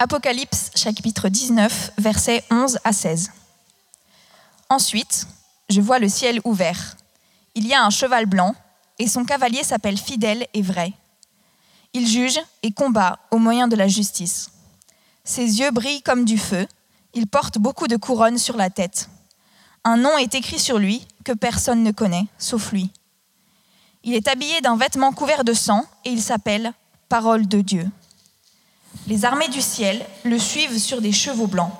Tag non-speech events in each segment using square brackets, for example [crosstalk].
Apocalypse chapitre 19, versets 11 à 16. Ensuite, je vois le ciel ouvert. Il y a un cheval blanc, et son cavalier s'appelle fidèle et vrai. Il juge et combat au moyen de la justice. Ses yeux brillent comme du feu, il porte beaucoup de couronnes sur la tête. Un nom est écrit sur lui que personne ne connaît, sauf lui. Il est habillé d'un vêtement couvert de sang, et il s'appelle Parole de Dieu. Les armées du ciel le suivent sur des chevaux blancs.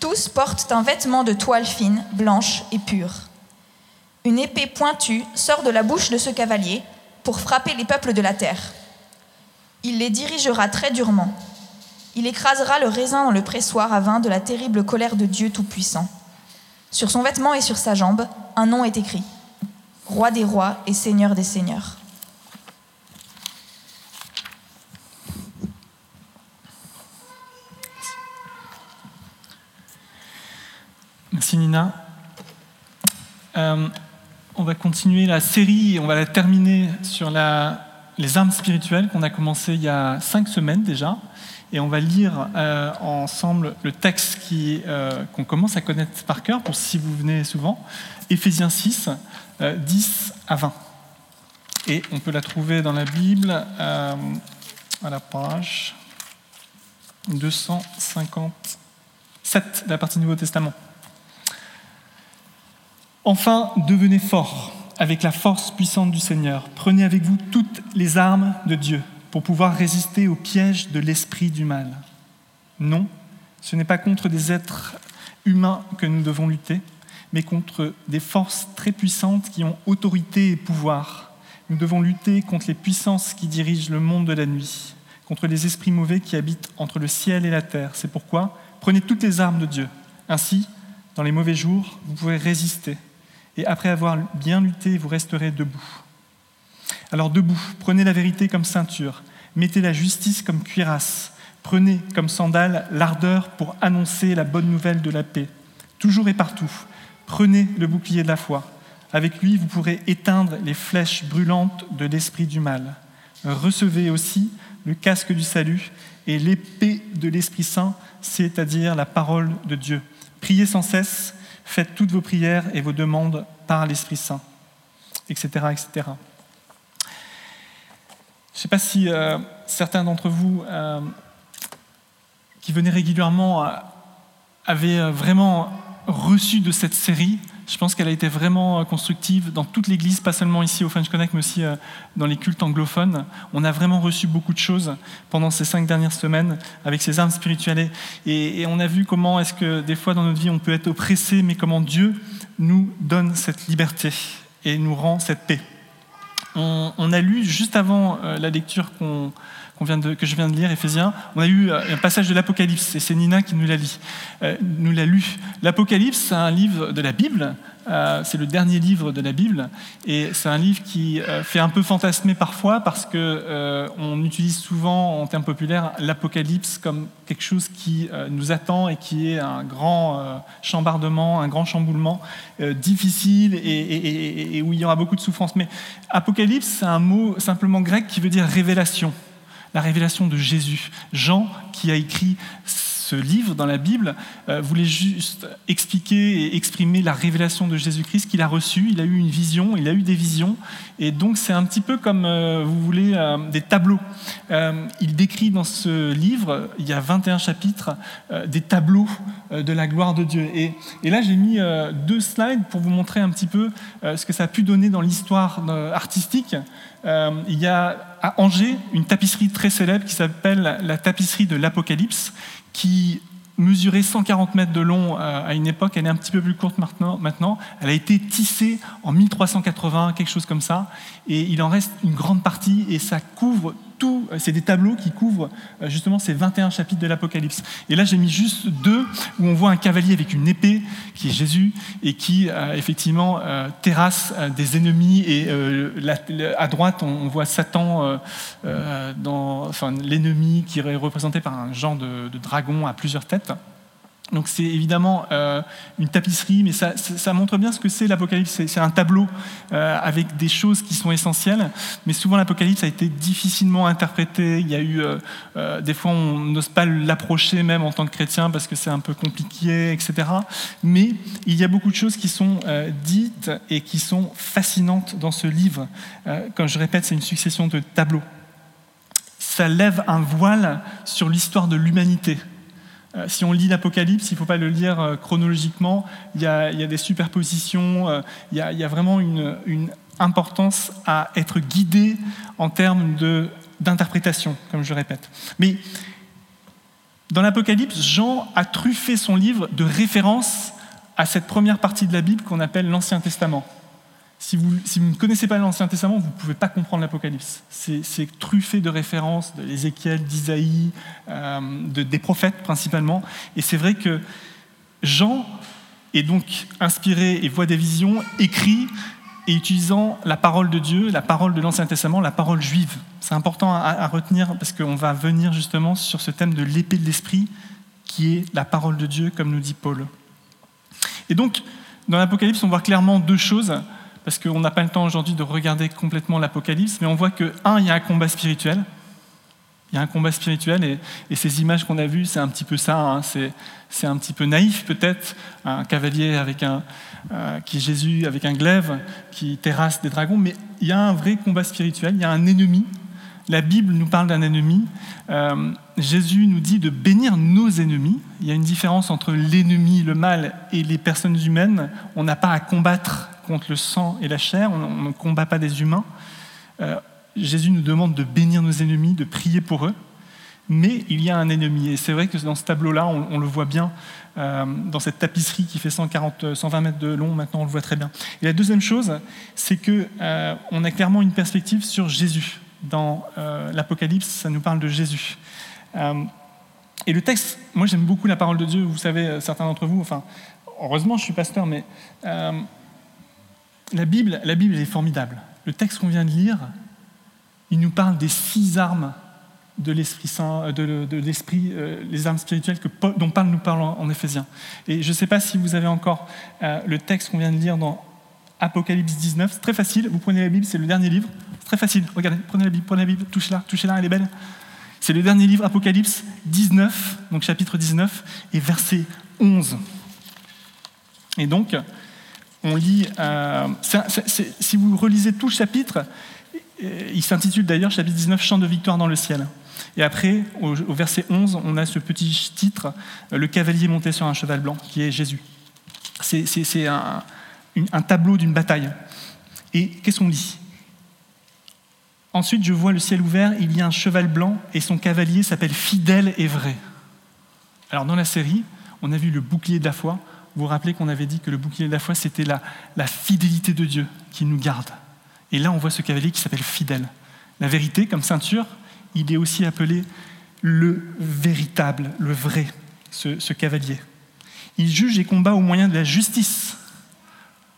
Tous portent un vêtement de toile fine, blanche et pure. Une épée pointue sort de la bouche de ce cavalier pour frapper les peuples de la terre. Il les dirigera très durement. Il écrasera le raisin dans le pressoir à vin de la terrible colère de Dieu Tout-Puissant. Sur son vêtement et sur sa jambe, un nom est écrit. Roi des rois et Seigneur des seigneurs. Merci Nina. Euh, on va continuer la série, on va la terminer sur les armes spirituelles qu'on a commencé il y a cinq semaines déjà. Et on va lire euh, ensemble le texte euh, qu'on commence à connaître par cœur, pour si vous venez souvent, Éphésiens 6, 10 à 20. Et on peut la trouver dans la Bible à la page 257 de la partie Nouveau Testament. Enfin, devenez forts avec la force puissante du Seigneur. Prenez avec vous toutes les armes de Dieu pour pouvoir résister aux pièges de l'esprit du mal. Non, ce n'est pas contre des êtres humains que nous devons lutter, mais contre des forces très puissantes qui ont autorité et pouvoir. Nous devons lutter contre les puissances qui dirigent le monde de la nuit, contre les esprits mauvais qui habitent entre le ciel et la terre. C'est pourquoi prenez toutes les armes de Dieu. Ainsi, dans les mauvais jours, vous pourrez résister et après avoir bien lutté, vous resterez debout. Alors debout, prenez la vérité comme ceinture, mettez la justice comme cuirasse, prenez comme sandale l'ardeur pour annoncer la bonne nouvelle de la paix. Toujours et partout, prenez le bouclier de la foi. Avec lui, vous pourrez éteindre les flèches brûlantes de l'esprit du mal. Recevez aussi le casque du salut et l'épée de l'Esprit Saint, c'est-à-dire la parole de Dieu. Priez sans cesse Faites toutes vos prières et vos demandes par l'Esprit Saint, etc. etc. Je ne sais pas si euh, certains d'entre vous euh, qui venaient régulièrement euh, avaient vraiment reçu de cette série je pense qu'elle a été vraiment euh, constructive dans toute l'Église, pas seulement ici au French Connect, mais aussi euh, dans les cultes anglophones. On a vraiment reçu beaucoup de choses pendant ces cinq dernières semaines avec ces armes spirituelles. Et, on a vu comment est-ce que des fois dans notre vie on peut être oppressé, mais comment Dieu nous donne cette liberté et nous rend cette paix. On, a lu juste avant euh, la lecture qu'on que je viens de lire, Éphésiens, on a eu un passage de l'Apocalypse, et c'est Nina qui nous l'a lu. Euh, lu. L'Apocalypse, c'est un livre de la Bible, euh, c'est le dernier livre de la Bible, et c'est un livre qui euh, fait un peu fantasmer parfois parce que on utilise souvent en termes populaires l'Apocalypse comme quelque chose qui nous attend et qui est un grand chambardement, un grand chamboulement difficile et, et où il y aura beaucoup de souffrance. Mais Apocalypse, c'est un mot simplement grec qui veut dire révélation la révélation de Jésus. Jean, qui a écrit ce livre dans la Bible, euh, voulait juste expliquer et exprimer la révélation de Jésus-Christ qu'il a reçue. Il a eu une vision, il a eu des visions. Et donc c'est un petit peu comme, euh, vous voulez, euh, des tableaux. il décrit dans ce livre, il y a 21 chapitres, des tableaux de la gloire de Dieu. Et, et là j'ai mis deux slides pour vous montrer un petit peu ce que ça a pu donner dans l'histoire artistique. il y a à Angers une tapisserie très célèbre qui s'appelle la tapisserie de l'Apocalypse, qui mesurait 140 mètres de long euh, à une époque, elle est un petit peu plus courte maintenant. Elle a été tissée en 1380, quelque chose comme ça, et il en reste une grande partie, et ça couvre tout. C'est des tableaux qui couvrent euh, justement ces 21 chapitres de l'Apocalypse. Et là, j'ai mis juste deux où on voit un cavalier avec une épée, qui est Jésus, et qui euh, effectivement terrasse des ennemis. Et à droite, on, voit Satan, enfin, l'ennemi qui est représenté par un genre de dragon à plusieurs têtes. Donc c'est évidemment euh, une tapisserie, mais ça, montre bien ce que c'est l'Apocalypse. C'est un tableau euh, avec des choses qui sont essentielles, mais souvent l'Apocalypse a été difficilement interprété. Il y a eu euh, des fois on n'ose pas l'approcher même en tant que chrétien parce que c'est un peu compliqué, etc. Mais il y a beaucoup de choses qui sont dites et qui sont fascinantes dans ce livre. comme je répète, c'est une succession de tableaux. Ça lève un voile sur l'histoire de l'humanité. Euh, si on lit l'Apocalypse, il ne faut pas le lire euh, chronologiquement. Il y a, des superpositions, euh, il y a, vraiment une, importance à être guidé en termes d'interprétation, comme je répète. Mais dans l'Apocalypse, Jean a truffé son livre de références à cette première partie de la Bible qu'on appelle l'Ancien Testament. Si vous, ne connaissez pas l'Ancien Testament, vous ne pouvez pas comprendre l'Apocalypse. C'est truffé de références de l'Ézéchiel, d'Isaïe, euh, des prophètes principalement. Et c'est vrai que Jean est donc inspiré et voit des visions, écrit et utilisant la parole de Dieu, la parole de l'Ancien Testament, la parole juive. C'est important à, retenir parce qu'on va venir justement sur ce thème de l'épée de l'esprit qui est la parole de Dieu, comme nous dit Paul. Et donc, dans l'Apocalypse, on voit clairement deux choses parce qu'on n'a pas le temps aujourd'hui de regarder complètement l'Apocalypse, mais on voit que, un, il y a un combat spirituel. Il y a un combat spirituel, et, ces images qu'on a vues, c'est un petit peu ça. Hein. c'est un petit peu naïf peut-être, un cavalier avec un, euh, qui est Jésus avec un glaive qui terrasse des dragons, mais il y a un vrai combat spirituel, il y a un ennemi. La Bible nous parle d'un ennemi. Euh, Jésus nous dit de bénir nos ennemis. Il y a une différence entre l'ennemi, le mal, et les personnes humaines. On n'a pas à combattre contre le sang et la chair, on, ne combat pas des humains. Euh, Jésus nous demande de bénir nos ennemis, de prier pour eux, mais il y a un ennemi. Et c'est vrai que dans ce tableau-là, on, le voit bien, euh, dans cette tapisserie qui fait 140, 120 mètres de long, maintenant on le voit très bien. Et la deuxième chose, c'est qu'on euh, a clairement une perspective sur Jésus. Dans l'Apocalypse, ça nous parle de Jésus. et le texte, moi j'aime beaucoup la parole de Dieu, vous savez, certains d'entre vous, enfin, heureusement je suis pasteur, mais la Bible, la Bible est formidable. Le texte qu'on vient de lire, il nous parle des six armes de l'Esprit l'Esprit, euh, les armes spirituelles que dont Paul nous parle en, Éphésiens. Et je ne sais pas si vous avez encore euh, le texte qu'on vient de lire dans Apocalypse 19. C'est très facile. Vous prenez la Bible, c'est le dernier livre. C'est très facile. Regardez, prenez la Bible, prenez la Bible, touchez-la, touchez-la, elle est belle. C'est le dernier livre, Apocalypse 19, donc chapitre 19 et verset 11. Et donc, on lit, euh, si vous relisez tout le chapitre, euh, il s'intitule d'ailleurs chapitre 19, Chant de victoire dans le ciel. Et après, au, verset 11, on a ce petit titre, euh, Le cavalier monté sur un cheval blanc, qui est Jésus. C'est un, un, tableau d'une bataille. Et qu'est-ce qu'on lit? Ensuite, je vois le ciel ouvert, il y a un cheval blanc, et son cavalier s'appelle Fidèle et vrai. Alors dans la série, on a vu le bouclier de la foi, vous vous rappelez qu'on avait dit que le bouclier de la foi, c'était la, la fidélité de Dieu qui nous garde. Et là, on voit ce cavalier qui s'appelle fidèle. La vérité, comme ceinture, il est aussi appelé le véritable, le vrai, ce, cavalier. Il juge et combat au moyen de la justice,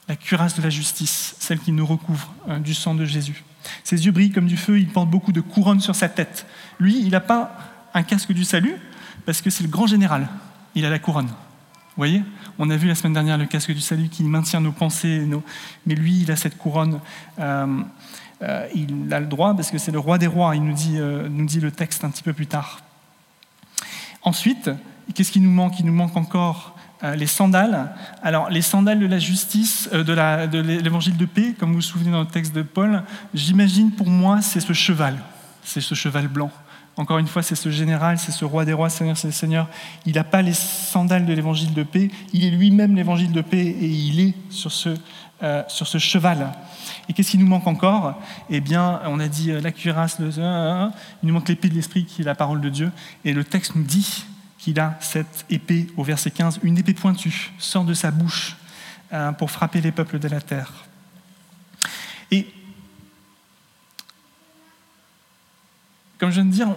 la cuirasse de la justice, celle qui nous recouvre hein, du sang de Jésus. Ses yeux brillent comme du feu, il porte beaucoup de couronnes sur sa tête. Lui, il n'a pas un casque du salut, parce que c'est le grand général. Il a la couronne. Voyez? On a vu la semaine dernière le casque du salut qui maintient nos pensées, nos... mais lui, il a cette couronne. Euh, euh, il a le droit parce que c'est le roi des rois, il nous dit, euh, le texte un petit peu plus tard. Ensuite, qu'est-ce qui nous manque? Il nous manque encore les sandales. Alors, les sandales de la justice, de l'évangile de, de paix, comme vous vous souvenez dans le texte de Paul, j'imagine pour moi, c'est ce cheval, c'est ce cheval blanc. Encore une fois, c'est ce général, c'est ce roi des rois, Seigneur, c'est le Seigneur. Il n'a pas les sandales de l'évangile de paix, il est lui-même l'évangile de paix et il est sur ce, euh, sur ce cheval. Et qu'est-ce qui nous manque encore? Eh bien, on a dit euh, la cuirasse, le... il nous manque l'épée de l'esprit qui est la parole de Dieu. Et le texte nous dit qu'il a cette épée, au verset 15, une épée pointue, sort de sa bouche euh, pour frapper les peuples de la terre. Et Comme je viens de dire,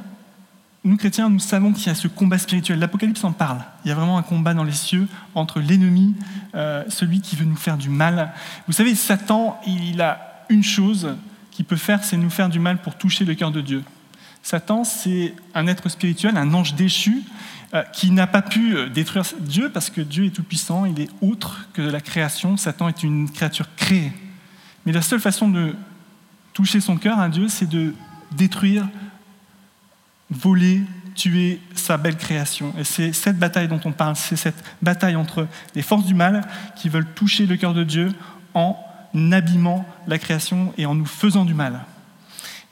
nous chrétiens, nous savons qu'il y a ce combat spirituel. L'Apocalypse en parle. Il y a vraiment un combat dans les cieux entre l'ennemi, euh, celui qui veut nous faire du mal. Vous savez, Satan, il a une chose qu'il peut faire, c'est nous faire du mal pour toucher le cœur de Dieu. Satan, c'est un être spirituel, un ange déchu, euh, qui n'a pas pu euh, détruire Dieu parce que Dieu est tout-puissant, il est autre que la création. Satan est une créature créée. Mais la seule façon de toucher son cœur à Dieu, c'est de détruire, voler, tuer sa belle création. Et c'est cette bataille dont on parle, c'est cette bataille entre les forces du mal qui veulent toucher le cœur de Dieu en abîmant la création et en nous faisant du mal.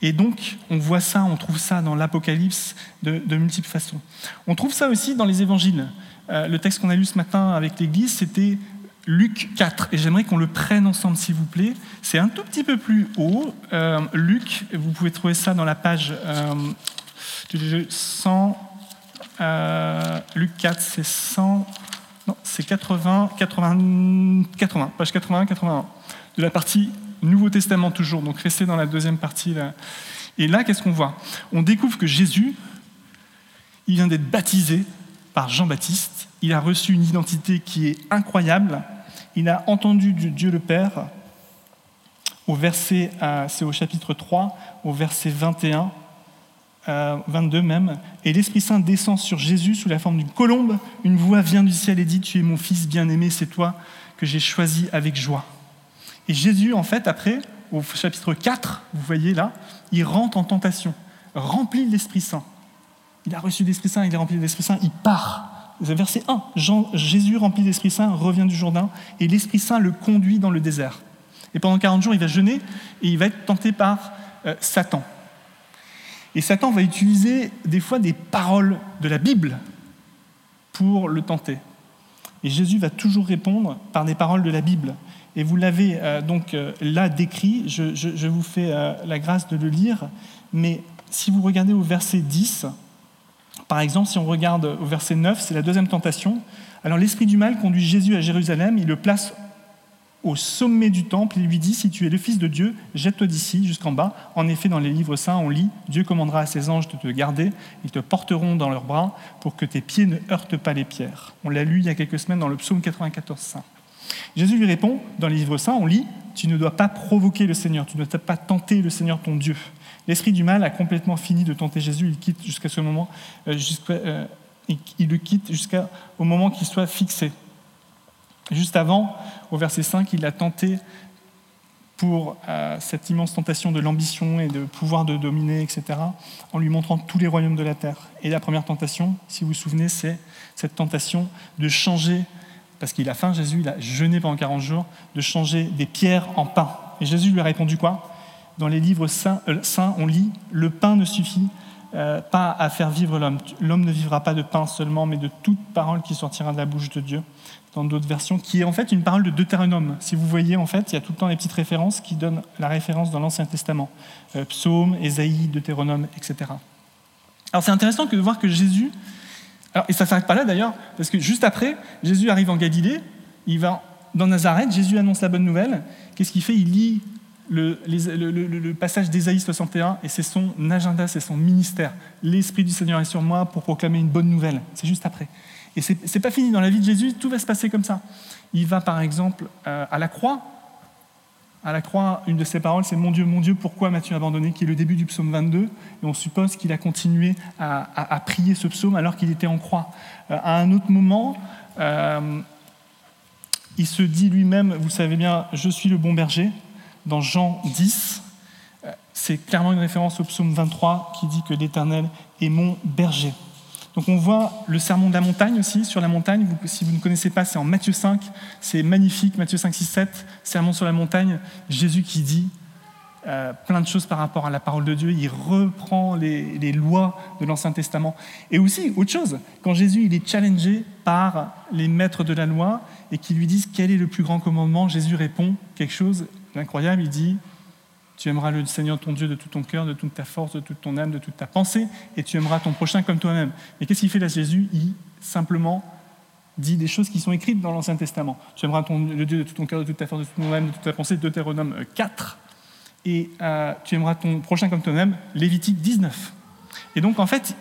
Et donc, on voit ça, on trouve ça dans l'Apocalypse de, multiples façons. On trouve ça aussi dans les évangiles. Euh, le texte qu'on a lu ce matin avec l'Église, c'était Luc 4. Et j'aimerais qu'on le prenne ensemble, s'il vous plaît. C'est un tout petit peu plus haut. Euh, Luc, vous pouvez trouver ça dans la page 100. Euh, Luc 4, c'est 100. Non, c'est 80, 80, 80, page 80, 81. De la partie Nouveau Testament toujours, donc restez dans la deuxième partie. Là. Et là, qu'est-ce qu'on voit? On découvre que Jésus, il vient d'être baptisé par Jean-Baptiste, il a reçu une identité qui est incroyable, il a entendu Dieu le Père, au verset, euh, c'est au chapitre 3, au verset 21, 22 euh, même, et l'Esprit Saint descend sur Jésus sous la forme d'une colombe, une voix vient du ciel et dit, Tu es mon Fils bien-aimé, c'est toi que j'ai choisi avec joie. Et Jésus, en fait, après, au chapitre 4, vous voyez là, il rentre en tentation, rempli de l'Esprit Saint. Il a reçu l'Esprit Saint, il est rempli de l'Esprit Saint, il part. Verset 1, Jésus rempli de l'Esprit Saint revient du Jourdain et l'Esprit Saint le conduit dans le désert. Et pendant 40 jours, il va jeûner et il va être tenté par euh, Satan. Et Satan va utiliser des fois des paroles de la Bible pour le tenter. Et Jésus va toujours répondre par des paroles de la Bible. Et vous l'avez euh, donc euh, là décrit, je, vous fais euh, la grâce de le lire, mais si vous regardez au verset 10, par exemple, si on regarde au verset 9, c'est la deuxième tentation. Alors l'esprit du mal conduit Jésus à Jérusalem, il le place au sommet du temple, il lui dit, si tu es le Fils de Dieu, jette-toi d'ici jusqu'en bas. En effet, dans les livres saints, on lit, Dieu commandera à ses anges de te garder, ils te porteront dans leurs bras pour que tes pieds ne heurtent pas les pierres. On l'a lu il y a quelques semaines dans le psaume 94 saint. Jésus lui répond, dans les livres saints, on lit, tu ne dois pas provoquer le Seigneur, tu ne dois pas tenter le Seigneur ton Dieu. L'esprit du mal a complètement fini de tenter Jésus, il quitte jusqu'à ce moment, euh, euh, il le quitte jusqu'au moment qu'il soit fixé. Juste avant, au verset 5, il a tenté pour euh, cette immense tentation de l'ambition et de pouvoir de dominer, etc., en lui montrant tous les royaumes de la terre. Et la première tentation, si vous vous souvenez, c'est cette tentation de changer parce qu'il a faim, Jésus, il a jeûné pendant 40 jours, de changer des pierres en pain. Et Jésus lui a répondu quoi? Dans les livres euh, saints, on lit Le pain ne suffit euh, pas à faire vivre l'homme. L'homme ne vivra pas de pain seulement, mais de toute parole qui sortira de la bouche de Dieu. Dans d'autres versions, qui est en fait une parole de Deutéronome. Si vous voyez, en fait, il y a tout le temps des petites références qui donnent la référence dans l'Ancien Testament. Euh, Psaume, Ésaïe, Deutéronome, etc. Alors c'est intéressant de voir que Jésus et ça ne s'arrête pas là d'ailleurs, parce que juste après, Jésus arrive en Galilée, il va dans Nazareth, Jésus annonce la bonne nouvelle. Qu'est-ce qu'il fait? Il lit le, le passage d'Ésaïe 61 et c'est son agenda, c'est son ministère. L'Esprit du Seigneur est sur moi pour proclamer une bonne nouvelle. C'est juste après. Et ce n'est pas fini. Dans la vie de Jésus, tout va se passer comme ça. Il va par exemple euh, à la croix, à la croix, une de ses paroles, c'est Mon Dieu, mon Dieu, pourquoi m'as-tu abandonné? qui est le début du psaume 22. Et on suppose qu'il a continué à, prier ce psaume alors qu'il était en croix. Euh, à un autre moment, euh, il se dit lui-même, vous savez bien, Je suis le bon berger, dans Jean 10. Euh, c'est clairement une référence au psaume 23 qui dit que l'Éternel est mon berger. Donc on voit le sermon de la montagne aussi, sur la montagne. si vous ne connaissez pas, c'est en Matthieu 5. C'est magnifique, Matthieu 5, 6, 7, sermon sur la montagne. Jésus qui dit euh, plein de choses par rapport à la parole de Dieu. Il reprend les, lois de l'Ancien Testament. Et aussi, autre chose, quand Jésus il est challengé par les maîtres de la loi et qui lui disent quel est le plus grand commandement, Jésus répond quelque chose d'incroyable. Il dit tu aimeras le Seigneur ton Dieu de tout ton cœur, de toute ta force, de toute ton âme, de toute ta pensée, et tu aimeras ton prochain comme toi-même. Mais qu'est-ce qu'il fait là Jésus? Il simplement dit des choses qui sont écrites dans l'Ancien Testament. Tu aimeras ton, le Dieu de tout ton cœur, de toute ta force, de toute ton âme, de toute ta pensée, Deutéronome 4. Et euh, tu aimeras ton prochain comme toi-même, Lévitique 19. Et donc en fait,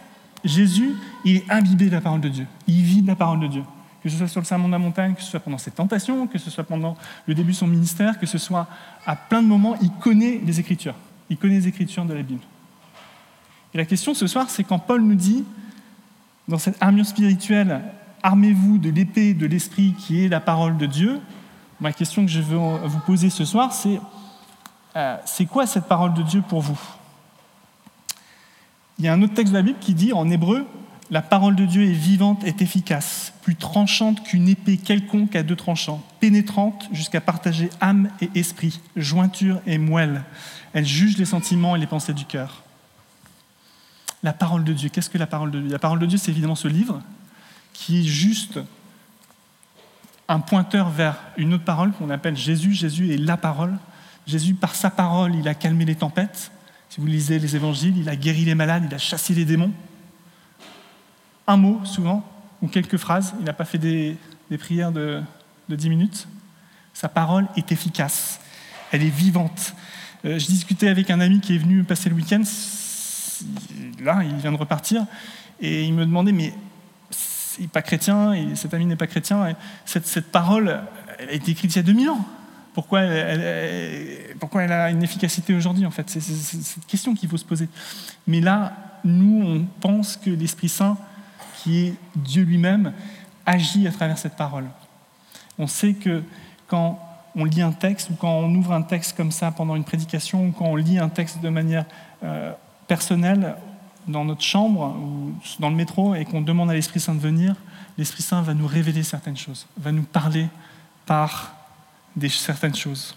Jésus, il est imbibé de la parole de Dieu. Il vit de la parole de Dieu que ce soit sur le sermon de la montagne, que ce soit pendant ses tentations, que ce soit pendant le début de son ministère, que ce soit à plein de moments, il connaît les Écritures. Il connaît les Écritures de la Bible. Et la question ce soir, c'est quand Paul nous dit, dans cette armure spirituelle, armez-vous de l'épée de l'esprit qui est la parole de Dieu. Ma question que je veux vous poser ce soir, c'est euh, c'est quoi cette parole de Dieu pour vous? Il y a un autre texte de la Bible qui dit en hébreu la parole de Dieu est vivante, est efficace, plus tranchante qu'une épée quelconque à deux tranchants, pénétrante jusqu'à partager âme et esprit, jointure et moelle. Elle juge les sentiments et les pensées du cœur. La parole de Dieu, qu'est-ce que la parole de Dieu? La parole de Dieu, c'est évidemment ce livre qui est juste un pointeur vers une autre parole qu'on appelle Jésus. Jésus est la parole. Jésus, par sa parole, il a calmé les tempêtes. Si vous lisez les évangiles, il a guéri les malades, il a chassé les démons un mot souvent, ou quelques phrases. Il n'a pas fait des, prières de, dix 10 minutes. Sa parole est efficace, elle est vivante. Euh, je discutais avec un ami qui est venu passer le week-end, là, il vient de repartir, et il me demandait, mais il n'est pas chrétien, et cet ami n'est pas chrétien, cette, parole, elle a été écrite il y a 2000 ans. Pourquoi elle, pourquoi elle a une efficacité aujourd'hui, en fait? C'est cette question qu'il faut se poser. Mais là, nous, on pense que l'Esprit Saint qui est Dieu lui-même, agit à travers cette parole. On sait que quand on lit un texte ou quand on ouvre un texte comme ça pendant une prédication ou quand on lit un texte de manière euh, personnelle dans notre chambre ou dans le métro et qu'on demande à l'Esprit Saint de venir, l'Esprit Saint va nous révéler certaines choses, va nous parler par des, certaines choses.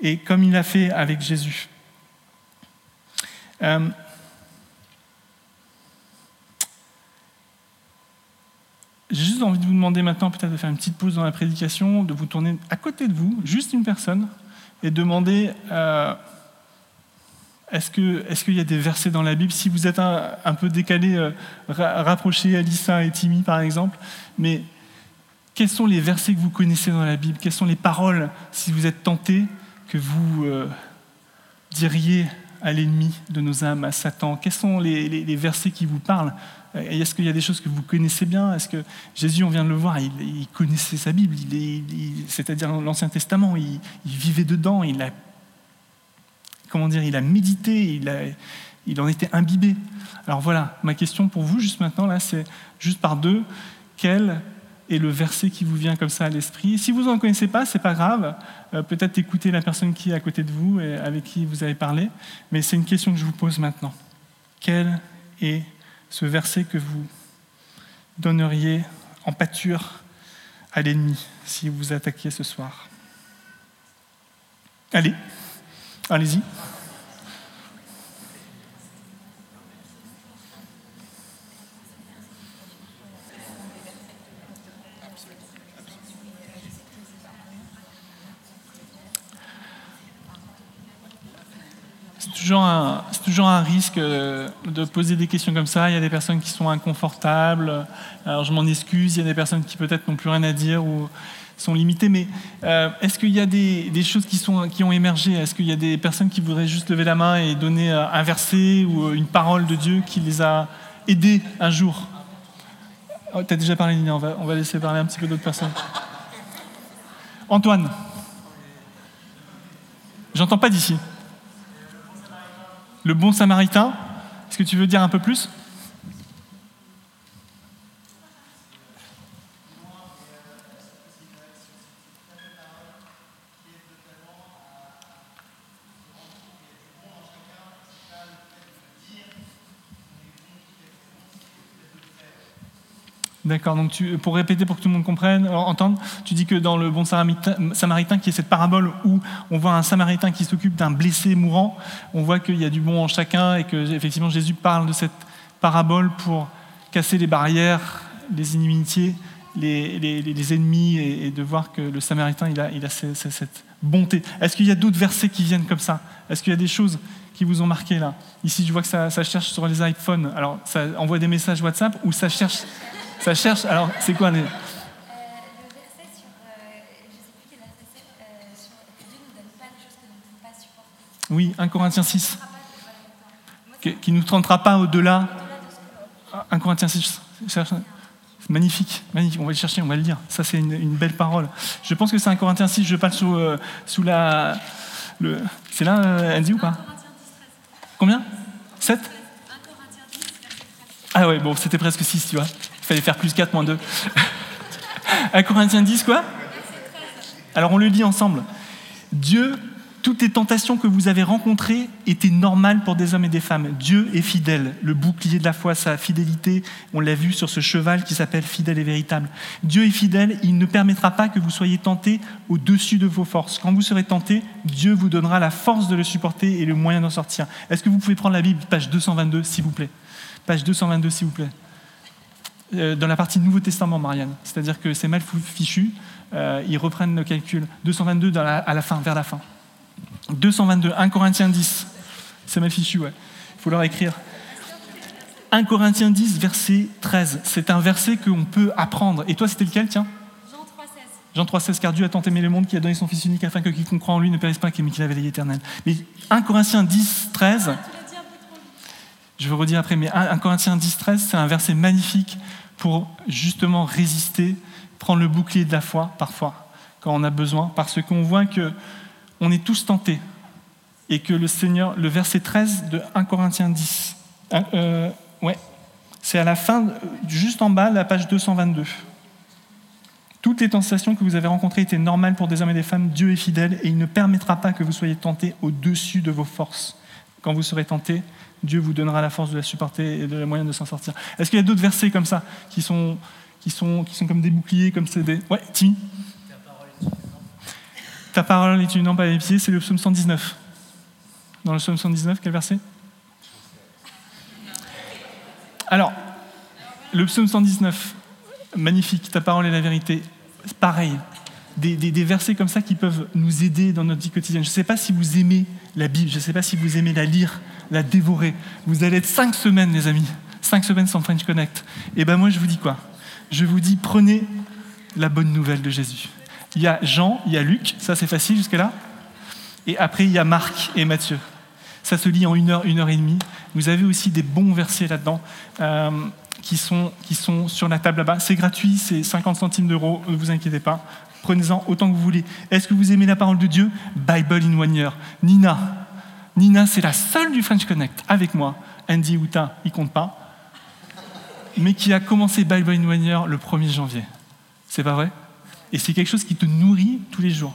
Et comme il a fait avec Jésus. Euh, J'ai juste envie de vous demander maintenant peut-être de faire une petite pause dans la prédication, de vous tourner à côté de vous, juste une personne, et demander euh, est-ce qu'il est y a des versets dans la Bible? Si vous êtes un, peu décalé, euh, rapprochez Alissa et Timmy par exemple, mais quels sont les versets que vous connaissez dans la Bible? Quelles sont les paroles, si vous êtes tenté, que vous euh, diriez à l'ennemi de nos âmes, à Satan? Quels sont les versets qui vous parlent est-ce qu'il y a des choses que vous connaissez bien? Est-ce que Jésus, on vient de le voir, il, connaissait sa Bible, c'est-à-dire l'Ancien Testament, il, vivait dedans, il a, comment dire, il a médité, il, en était imbibé. Alors voilà, ma question pour vous, juste maintenant, là, c'est juste par deux, quel est le verset qui vous vient comme ça à l'esprit? Si vous n'en connaissez pas, c'est pas grave. Euh, peut-être écouter la personne qui est à côté de vous et avec qui vous avez parlé. Mais c'est une question que je vous pose maintenant. Quel est ce verset que vous donneriez en pâture à l'ennemi si vous attaquiez ce soir Allez, allez-y. c'est toujours un risque euh, de poser des questions comme ça. Il y a des personnes qui sont inconfortables. Alors je m'en excuse. Il y a des personnes qui peut-être n'ont plus rien à dire ou sont limitées. Mais euh, est-ce qu'il y a des, choses qui, sont, qui ont émergé? Est-ce qu'il y a des personnes qui voudraient juste lever la main et donner euh, un verset ou une parole de Dieu qui les a aidés un jour? Oh, Tu as déjà parlé, Nina. On va, on va laisser parler un petit peu d'autres personnes. Antoine. J'entends pas d'ici. Le bon samaritain, est-ce que tu veux dire un peu plus? D'accord, donc tu, pour répéter pour que tout le monde comprenne, entende, tu dis que dans le bon samaritain, qui est cette parabole où on voit un samaritain qui s'occupe d'un blessé mourant, on voit qu'il y a du bon en chacun et que effectivement Jésus parle de cette parabole pour casser les barrières, les inimitiés, les, ennemis et, de voir que le samaritain il a, il a cette bonté. Est-ce qu'il y a d'autres versets qui viennent comme ça? Est-ce qu'il y a des choses qui vous ont marqué là? Ici, je vois que ça cherche sur les iPhones. Alors, ça envoie des messages WhatsApp ou ça cherche ça cherche. Alors, c'est quoi les... Oui, 1 Corinthiens 6. Qui ne nous tentera pas au-delà. 1 Corinthiens 6. C'est magnifique, magnifique. On va le chercher, on va le lire. Ça, c'est une, belle parole. Je pense que c'est 1 Corinthiens 6. Je parle sous, euh, sous la. Le... C'est là, euh, Andy, ou pas? Combien? 7 Ah ouais, bon, c'était presque 6, tu vois. Il fallait faire plus 4, moins 2. 1 Corinthiens 10, quoi Alors on le lit ensemble. Dieu toutes les tentations que vous avez rencontrées étaient normales pour des hommes et des femmes. Dieu est fidèle. Le bouclier de la foi, sa fidélité, on l'a vu sur ce cheval qui s'appelle fidèle et véritable. Dieu est fidèle, il ne permettra pas que vous soyez tentés au-dessus de vos forces. Quand vous serez tentés, Dieu vous donnera la force de le supporter et le moyen d'en sortir. Est-ce que vous pouvez prendre la Bible, page 222, s'il vous plaît? Page 222, s'il vous plaît. Euh, dans la partie Nouveau Testament, Marianne. C'est-à-dire que c'est mal fichu. Euh, ils reprennent le calcul. 222 à la fin, vers la fin. 222, 1 Corinthiens 10. C'est mal fichu, ouais. Il faut leur écrire. 1 Corinthiens 10, verset 13. C'est un verset qu'on peut apprendre. Et toi, c'était lequel, tiens Jean 3,16. Jean 3,16, car Dieu a tant aimé le monde qu'il a donné son Fils unique afin que quiconque croit en lui ne périsse pas, qu'il avait la vie éternelle. Mais 1 Corinthiens 10, 13. Je vais redire après, mais 1 Corinthiens 10, 13, c'est un verset magnifique pour justement résister, prendre le bouclier de la foi parfois, quand on a besoin, parce qu'on voit que on est tous tentés. Et que le Seigneur, le verset 13 de 1 Corinthiens 10, euh, ouais, c'est à la fin, juste en bas, la page 222. Toutes les tentations que vous avez rencontrées étaient normales pour des hommes et des femmes. Dieu est fidèle et il ne permettra pas que vous soyez tentés au-dessus de vos forces. Quand vous serez tentés, Dieu vous donnera la force de la supporter et de la moyen de s'en sortir. Est-ce qu'il y a d'autres versets comme ça qui sont, qui sont, qui sont comme des boucliers, comme c'est des... Ouais, Timmy ta parole est une lampe à mes c'est le psaume 119. Dans le psaume 119, quel verset? Alors, le psaume 119, magnifique, ta parole est la vérité. Pareil, des, versets comme ça qui peuvent nous aider dans notre vie quotidienne. Je ne sais pas si vous aimez la Bible, je ne sais pas si vous aimez la lire, la dévorer. Vous allez être cinq semaines, les amis, cinq semaines sans French Connect. Et ben moi, je vous dis quoi? Je vous dis, prenez la bonne nouvelle de Jésus. Il y a Jean, il y a Luc, ça c'est facile jusque-là. Et après, il y a Marc et Matthieu. Ça se lit en une heure, une heure et demie. Vous avez aussi des bons versets là-dedans euh, qui, sont, qui sont sur la table là-bas. C'est gratuit, c'est 50 centimes d'euros, ne vous inquiétez pas. Prenez-en autant que vous voulez. Est-ce que vous aimez la parole de Dieu? Bible in one year. Nina. Nina, c'est la seule du French Connect avec moi. Andy Uta, il compte pas. Mais qui a commencé Bible in one year le 1er janvier. C'est pas vrai? Et c'est quelque chose qui te nourrit tous les jours.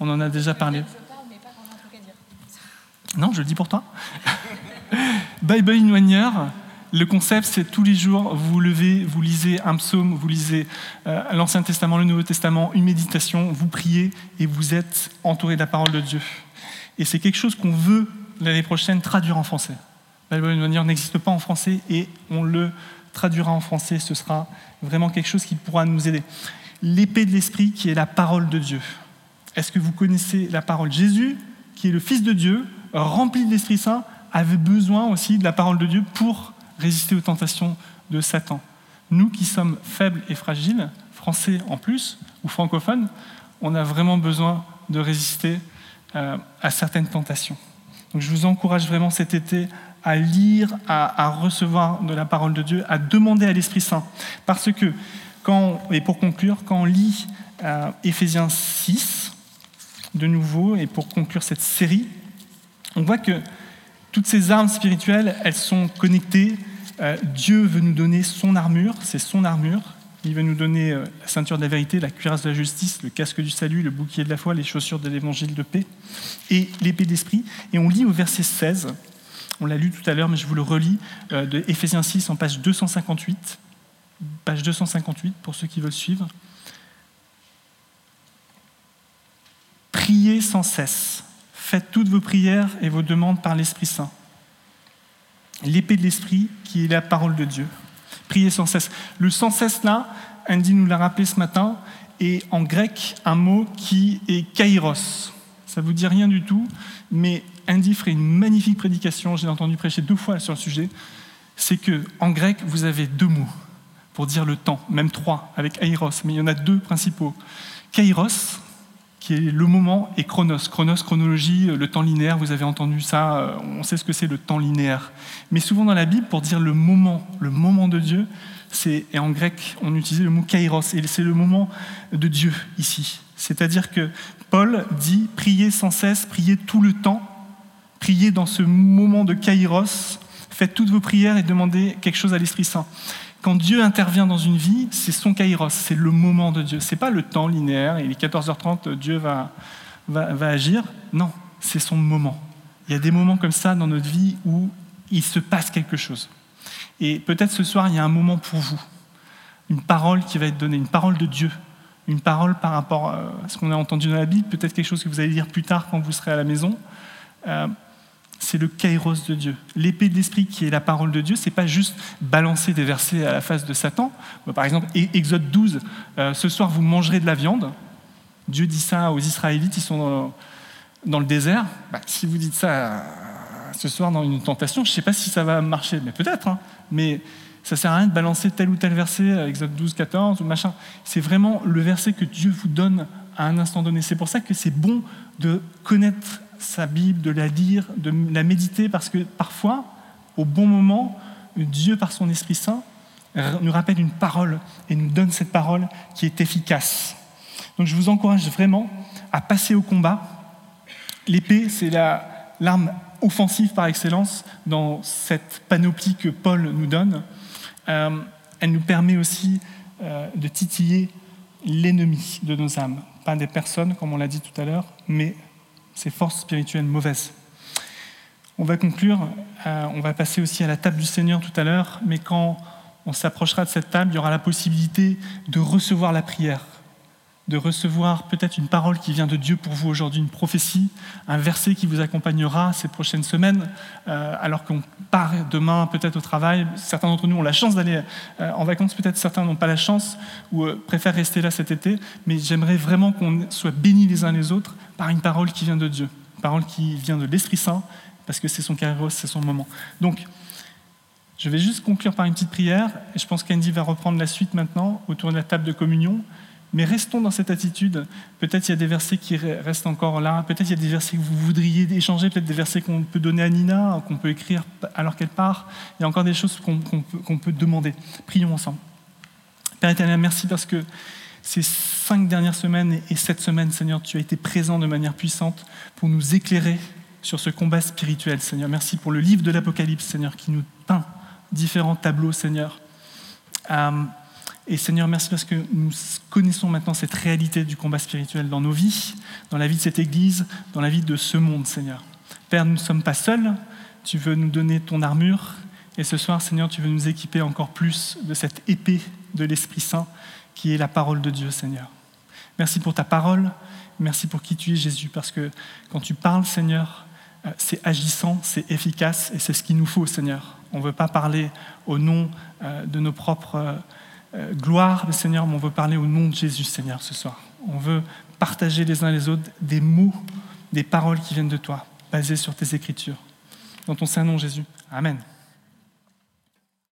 On en a déjà parlé. Non, je le dis pour toi. [laughs] Bible in one year, le concept, c'est tous les jours, vous vous levez, vous lisez un psaume, vous lisez euh, l'Ancien Testament, le Nouveau Testament, une méditation, vous priez et vous êtes entouré de la parole de Dieu. Et c'est quelque chose qu'on veut l'année prochaine traduire en français. Bible in one year n'existe pas en français et on le traduira en français. Ce sera vraiment quelque chose qui pourra nous aider l'épée de l'Esprit qui est la parole de Dieu. Est-ce que vous connaissez la parole? Jésus, qui est le Fils de Dieu, rempli de l'Esprit Saint, avait besoin aussi de la parole de Dieu pour résister aux tentations de Satan. Nous qui sommes faibles et fragiles, français en plus, ou francophones, on a vraiment besoin de résister euh, à certaines tentations. Donc je vous encourage vraiment cet été à lire, à, recevoir de la parole de Dieu, à demander à l'Esprit Saint. Parce que et pour conclure, quand on lit euh, Éphésiens 6, de nouveau, et pour conclure cette série, on voit que toutes ces armes spirituelles, elles sont connectées. Euh, Dieu veut nous donner son armure, c'est son armure. Il veut nous donner euh, la ceinture de la vérité, la cuirasse de la justice, le casque du salut, le bouclier de la foi, les chaussures de l'évangile de paix et l'épée d'esprit. Et on lit au verset 16, on l'a lu tout à l'heure, mais je vous le relis, de Éphésiens 6 en page 258 page 258 pour ceux qui veulent suivre. Priez sans cesse. Faites toutes vos prières et vos demandes par l'Esprit Saint. L'épée de l'Esprit qui est la parole de Dieu. Priez sans cesse. Le sans cesse là, Andy nous l'a rappelé ce matin, est en grec un mot qui est kairos. Ça ne vous dit rien du tout, mais Andy ferait une magnifique prédication, j'ai entendu prêcher deux fois sur le sujet. C'est que en grec, vous avez deux mots pour dire le temps, même trois, avec Airos, mais il y en a deux principaux. Kairos, qui est le moment, et Chronos. Chronos, chronologie, euh, le temps linéaire, vous avez entendu ça, euh, on sait ce que c'est le temps linéaire. Mais souvent dans la Bible, pour dire le moment, le moment de Dieu, c'est, et en grec, on utilisait le mot kairos, et c'est le moment de Dieu ici. C'est-à-dire que Paul dit priez sans cesse, priez tout le temps, priez dans ce moment de kairos, Faites toutes vos prières et demandez quelque chose à l'Esprit Saint. Quand Dieu intervient dans une vie, c'est son kairos, c'est le moment de Dieu. C'est pas le temps linéaire, il est 14h30, Dieu va, va, va agir. Non, c'est son moment. Il y a des moments comme ça dans notre vie où il se passe quelque chose. Et peut-être ce soir, il y a un moment pour vous, une parole qui va être donnée, une parole de Dieu, une parole par rapport à ce qu'on a entendu dans la Bible, peut-être quelque chose que vous allez lire plus tard quand vous serez à la maison. Euh, c'est le kairos de Dieu. L'épée de l'esprit qui est la parole de Dieu, c'est pas juste balancer des versets à la face de Satan. Par exemple, Exode 12, euh, ce soir vous mangerez de la viande. Dieu dit ça aux Israélites, ils sont dans, le désert. Bah, si vous dites ça euh, ce soir dans une tentation, je ne sais pas si ça va marcher, mais peut-être. Hein. Mais ça sert à rien de balancer tel ou tel verset, Exode 12, 14 ou machin. C'est vraiment le verset que Dieu vous donne à un instant donné. C'est pour ça que c'est bon de connaître sa Bible, de la lire, de la méditer, parce que parfois, au bon moment, Dieu, par son Esprit Saint, nous rappelle une parole et nous donne cette parole qui est efficace. Donc je vous encourage vraiment à passer au combat. L'épée, c'est l'arme offensive par excellence dans cette panoplie que Paul nous donne. Euh, elle nous permet aussi euh, de titiller l'ennemi de nos âmes. Pas des personnes, comme on l'a dit tout à l'heure, mais ces forces spirituelles mauvaises. On va conclure, euh, on va passer aussi à la table du Seigneur tout à l'heure, mais quand on s'approchera de cette table, il y aura la possibilité de recevoir la prière de recevoir peut-être une parole qui vient de Dieu pour vous aujourd'hui, une prophétie, un verset qui vous accompagnera ces prochaines semaines, euh, alors qu'on part demain peut-être au travail. Certains d'entre nous ont la chance d'aller euh, en vacances, peut-être certains n'ont pas la chance ou euh, préfèrent rester là cet été, mais j'aimerais vraiment qu'on soit bénis les uns les autres par une parole qui vient de Dieu, une parole qui vient de l'Esprit Saint, parce que c'est son kairos, c'est son moment. Donc, je vais juste conclure par une petite prière, et je pense qu'Andy va reprendre la suite maintenant autour de la table de communion. Mais restons dans cette attitude. Peut-être il y a des versets qui restent encore là. Peut-être il y a des versets que vous voudriez échanger. Peut-être des versets qu'on peut donner à Nina, qu'on peut écrire alors qu'elle part. Il y a encore des choses qu'on peut, demander. Prions ensemble. Père éternel, merci parce que ces cinq dernières semaines et cette semaine, Seigneur, tu as été présent de manière puissante pour nous éclairer sur ce combat spirituel, Seigneur. Merci pour le livre de l'Apocalypse, Seigneur, qui nous peint différents tableaux, Seigneur. Euh, et Seigneur, merci parce que nous connaissons maintenant cette réalité du combat spirituel dans nos vies, dans la vie de cette Église, dans la vie de ce monde, Seigneur. Père, nous ne sommes pas seuls, tu veux nous donner ton armure, et ce soir, Seigneur, tu veux nous équiper encore plus de cette épée de l'Esprit Saint qui est la parole de Dieu, Seigneur. Merci pour ta parole, merci pour qui tu es, Jésus, parce que quand tu parles, Seigneur, euh, c'est agissant, c'est efficace, et c'est ce qu'il nous faut, Seigneur. On ne veut pas parler au nom euh, de nos propres euh, gloire, Seigneur, mais on veut parler au nom de Jésus, Seigneur, ce soir. On veut partager les uns les autres des mots, des paroles qui viennent de toi, basées sur tes écritures. Dans ton saint nom, Jésus. Amen.